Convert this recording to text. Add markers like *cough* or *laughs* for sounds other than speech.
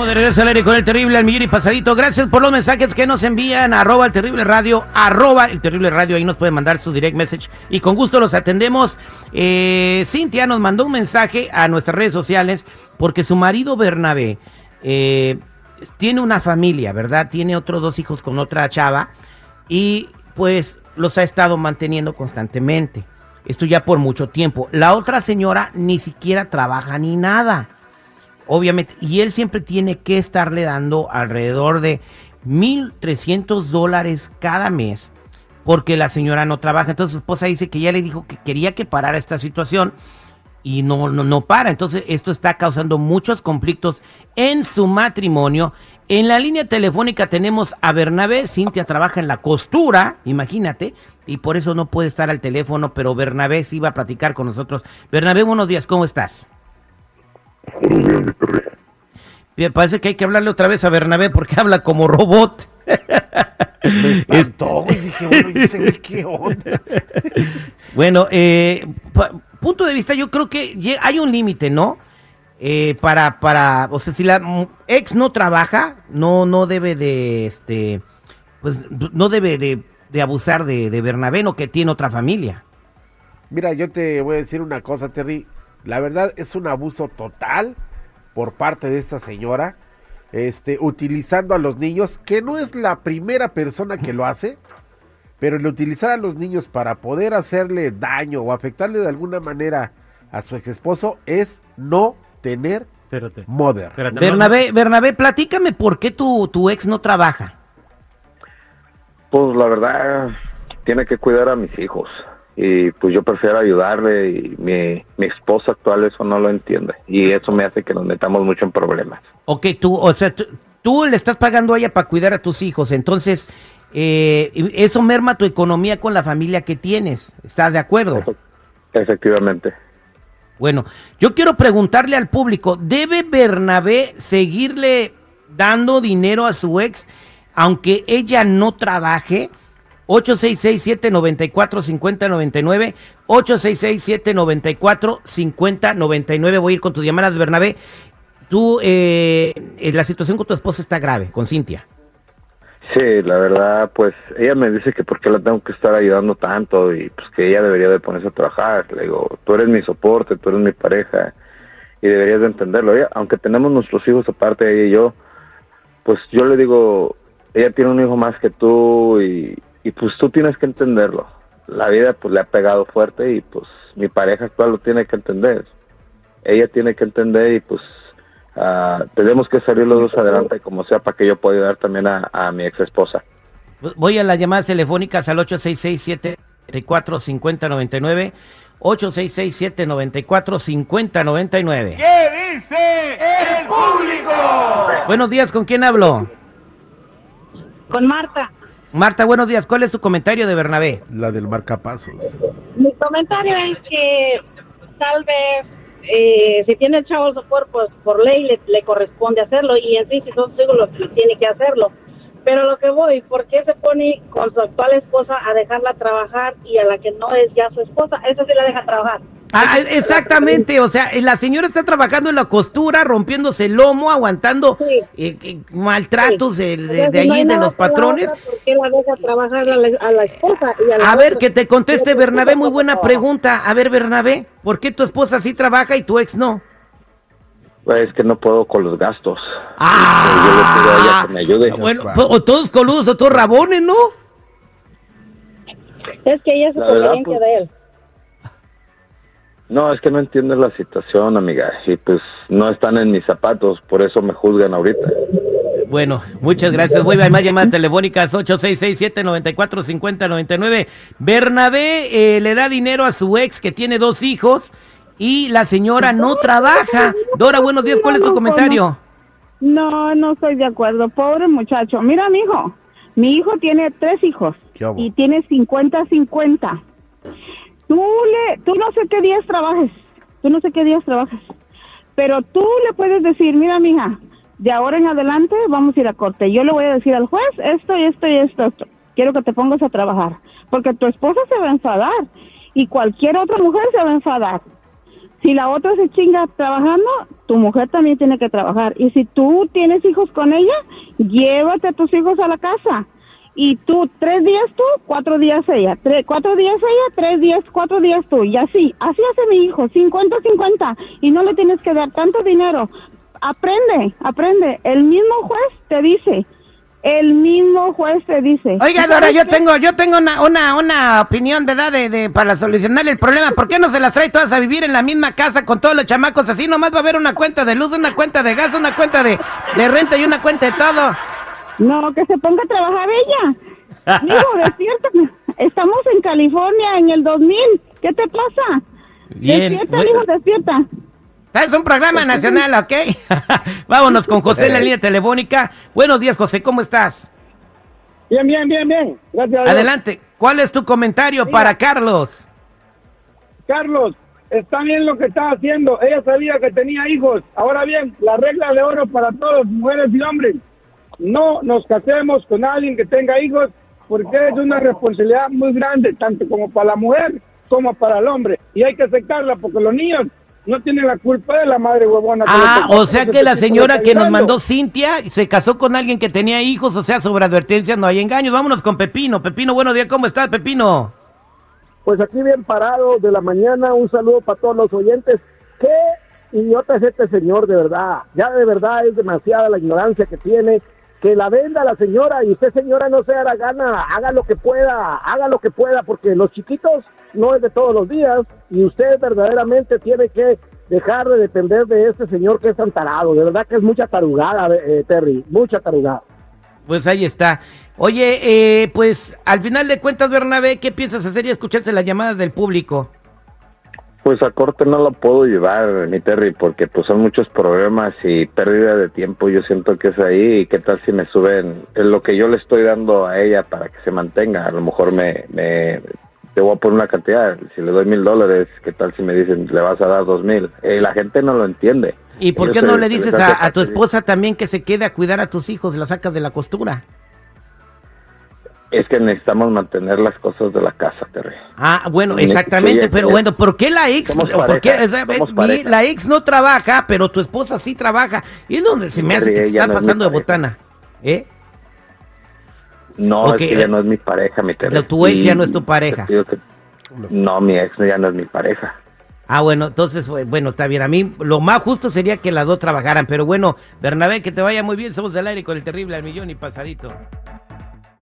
De regreso al con el terrible pasadito. Gracias por los mensajes que nos envían. Arroba el terrible radio. Arroba el terrible radio. Ahí nos pueden mandar su direct message. Y con gusto los atendemos. Eh, Cintia nos mandó un mensaje a nuestras redes sociales porque su marido Bernabé eh, tiene una familia, ¿verdad? Tiene otros dos hijos con otra chava. Y pues los ha estado manteniendo constantemente. Esto ya por mucho tiempo. La otra señora ni siquiera trabaja ni nada obviamente, y él siempre tiene que estarle dando alrededor de 1.300 dólares cada mes porque la señora no trabaja. Entonces su esposa dice que ya le dijo que quería que parara esta situación y no, no, no para. Entonces esto está causando muchos conflictos en su matrimonio. En la línea telefónica tenemos a Bernabé. Cintia trabaja en la costura, imagínate, y por eso no puede estar al teléfono, pero Bernabé sí va a platicar con nosotros. Bernabé, buenos días, ¿cómo estás? Bien, parece que hay que hablarle otra vez a Bernabé porque *laughs* habla como robot. Me *laughs* espantó, y dije, bueno, qué onda. *laughs* bueno, eh, punto de vista, yo creo que hay un límite, ¿no? Eh, para, para, o sea, si la ex no trabaja, no, no debe de, este, pues, no debe de, de abusar de, de Bernabé, no que tiene otra familia. Mira, yo te voy a decir una cosa, Terry. La verdad es un abuso total por parte de esta señora, este, utilizando a los niños, que no es la primera persona que lo hace, pero el utilizar a los niños para poder hacerle daño o afectarle de alguna manera a su ex esposo es no tener Espérate. mother. Bernabé, Bernabé, platícame por qué tu, tu ex no trabaja. Pues la verdad, tiene que cuidar a mis hijos y pues yo prefiero ayudarle y mi, mi esposa actual eso no lo entiende y eso me hace que nos metamos mucho en problemas. Ok, tú, o sea, tú, le estás pagando a ella para cuidar a tus hijos, entonces eh, eso merma tu economía con la familia que tienes, ¿estás de acuerdo? Efectivamente. Bueno, yo quiero preguntarle al público, ¿debe Bernabé seguirle dando dinero a su ex aunque ella no trabaje? 866-794-5099, 866-794-5099. Voy a ir con tu llamada, Bernabé. Tú, eh, eh, la situación con tu esposa está grave, con Cintia. Sí, la verdad, pues ella me dice que por qué la tengo que estar ayudando tanto y pues que ella debería de ponerse a trabajar. Le digo, tú eres mi soporte, tú eres mi pareja y deberías de entenderlo. aunque tenemos nuestros hijos aparte, ella y yo, pues yo le digo, ella tiene un hijo más que tú y, y pues tú tienes que entenderlo. La vida pues le ha pegado fuerte y pues mi pareja actual lo tiene que entender. Ella tiene que entender y pues uh, tenemos que salir los dos adelante como sea para que yo pueda ayudar también a, mi ex esposa. Voy a las llamadas telefónicas al 866-794-5099. 866-794-5099. ¿Qué dice el público? Buenos días, ¿con quién hablo? Con Marta. Marta, buenos días. ¿Cuál es su comentario de Bernabé? La del marcapasos. Mi comentario es que tal vez eh, si tiene el chavo sopor, pues por ley le, corresponde hacerlo y en sí si son los que tiene que hacerlo. Pero lo que voy, ¿por qué se pone con su actual esposa a dejarla trabajar y a la que no es ya su esposa? Esa sí la deja trabajar. Ah, exactamente, o sea, la señora está trabajando en la costura, rompiéndose el lomo, aguantando eh, eh, maltratos de, de, allí, de los patrones. a, ver, que te conteste Bernabé, muy buena pregunta. A ver, Bernabé, ¿por qué tu esposa sí trabaja y tu ex no? Pues es que no puedo con los gastos. Ah, yo le pido a ella que me ayude. Bueno, pues, o todos coludos o todos rabones, ¿no? Es que ella es su pues, de él. No, es que no entiendes la situación, amiga, y pues no están en mis zapatos, por eso me juzgan ahorita. Bueno, muchas gracias. Voy a más llamadas telefónicas 866-794-5099. Bernabé eh, le da dinero a su ex que tiene dos hijos y la señora no trabaja. Dora, buenos días. ¿Cuál es tu comentario? No, no estoy de acuerdo. Pobre muchacho. Mira, mi hijo. Mi hijo tiene tres hijos y tiene 50-50. Tú, le, tú no sé qué días trabajes, tú no sé qué días trabajas, pero tú le puedes decir, mira, mija, de ahora en adelante vamos a ir a corte. Yo le voy a decir al juez esto y esto y esto, esto. Quiero que te pongas a trabajar, porque tu esposa se va a enfadar y cualquier otra mujer se va a enfadar. Si la otra se chinga trabajando, tu mujer también tiene que trabajar. Y si tú tienes hijos con ella, llévate a tus hijos a la casa. Y tú, tres días tú, cuatro días ella. Tres, cuatro días ella, tres días, cuatro días tú. Y así, así hace mi hijo, 50-50. Y no le tienes que dar tanto dinero. Aprende, aprende. El mismo juez te dice, el mismo juez te dice. Oiga, Dora, yo tengo, yo tengo una, una, una opinión, ¿verdad? De, de, para solucionar el problema. ¿Por qué no se las trae todas a vivir en la misma casa con todos los chamacos? Así nomás va a haber una cuenta de luz, una cuenta de gas, una cuenta de, de renta y una cuenta de todo. No, que se ponga a trabajar ella. *laughs* Digo, despierta. Estamos en California en el 2000. ¿Qué te pasa? Bien. Despierta, hijo, despierta. Es un programa nacional, ¿ok? *laughs* Vámonos con José en la línea telefónica. Buenos días, José, ¿cómo estás? Bien, bien, bien, bien. Gracias. Adelante. ¿Cuál es tu comentario para Carlos? Carlos, está bien lo que está haciendo. Ella sabía que tenía hijos. Ahora bien, la regla de oro para todos, mujeres y hombres. No nos casemos con alguien que tenga hijos porque es una responsabilidad muy grande, tanto como para la mujer como para el hombre. Y hay que aceptarla porque los niños no tiene la culpa de la madre huevona. ah, o sea que la señora que nos mandó Cintia se casó con alguien que tenía hijos, o sea, sobre advertencias no hay engaños. Vámonos con Pepino. Pepino, buenos días, ¿cómo estás, Pepino? Pues aquí bien parado de la mañana, un saludo para todos los oyentes. Qué idiota es este señor, de verdad. Ya de verdad es demasiada la ignorancia que tiene que la venda la señora y usted señora no sea la gana, haga lo que pueda, haga lo que pueda, porque los chiquitos no es de todos los días y usted verdaderamente tiene que dejar de depender de este señor que es tan tarado, de verdad que es mucha tarugada, eh, Terry, mucha tarugada. Pues ahí está. Oye, eh, pues al final de cuentas, Bernabé, ¿qué piensas hacer y escuchaste las llamadas del público? Pues a corte no lo puedo llevar, mi Terry, porque pues son muchos problemas y pérdida de tiempo. Yo siento que es ahí. ¿Y qué tal si me suben en lo que yo le estoy dando a ella para que se mantenga? A lo mejor me, me te voy a poner una cantidad. Si le doy mil dólares, ¿qué tal si me dicen le vas a dar dos mil? Eh, la gente no lo entiende. ¿Y por qué no le dices a, a tu esposa también que se quede a cuidar a tus hijos? La sacas de la costura. Es que necesitamos mantener las cosas de la casa, Terry. Ah, bueno, exactamente, pero bueno, ¿por qué la ex? ¿por qué, la ex no trabaja, pero tu esposa sí trabaja? ¿Y es donde se me hace que te está pasando de botana? ¿Eh? No, es que ya no es mi pareja, mi Terry. Tu ex ya no es tu pareja. no, mi ex ya no es mi pareja. Ah, bueno, entonces, bueno, está bien. A mí lo más justo sería que las dos trabajaran, pero bueno, Bernabé, que te vaya muy bien. Somos del aire con el terrible al millón y pasadito.